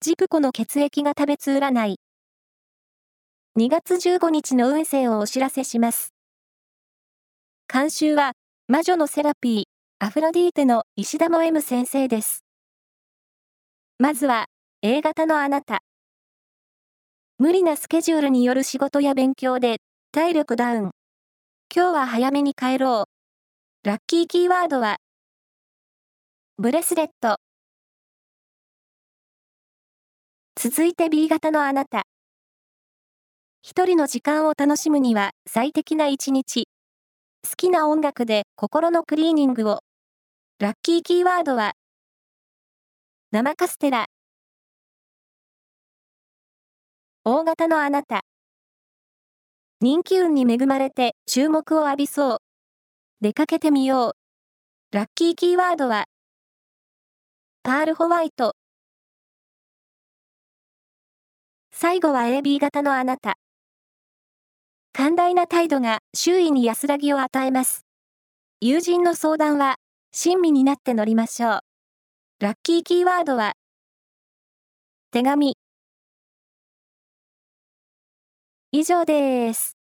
ジプコの血液が食べつ占い。2月15日の運勢をお知らせします。監修は、魔女のセラピー、アフロディーテの石田も M 先生です。まずは、A 型のあなた。無理なスケジュールによる仕事や勉強で、体力ダウン。今日は早めに帰ろう。ラッキーキーワードは、ブレスレット。続いて B 型のあなた。一人の時間を楽しむには最適な一日。好きな音楽で心のクリーニングを。ラッキーキーワードは、生カステラ。大型のあなた。人気運に恵まれて注目を浴びそう。出かけてみよう。ラッキーキーワードは、パールホワイト。最後は AB 型のあなた。寛大な態度が周囲に安らぎを与えます。友人の相談は、親身になって乗りましょう。ラッキーキーワードは、手紙。以上です。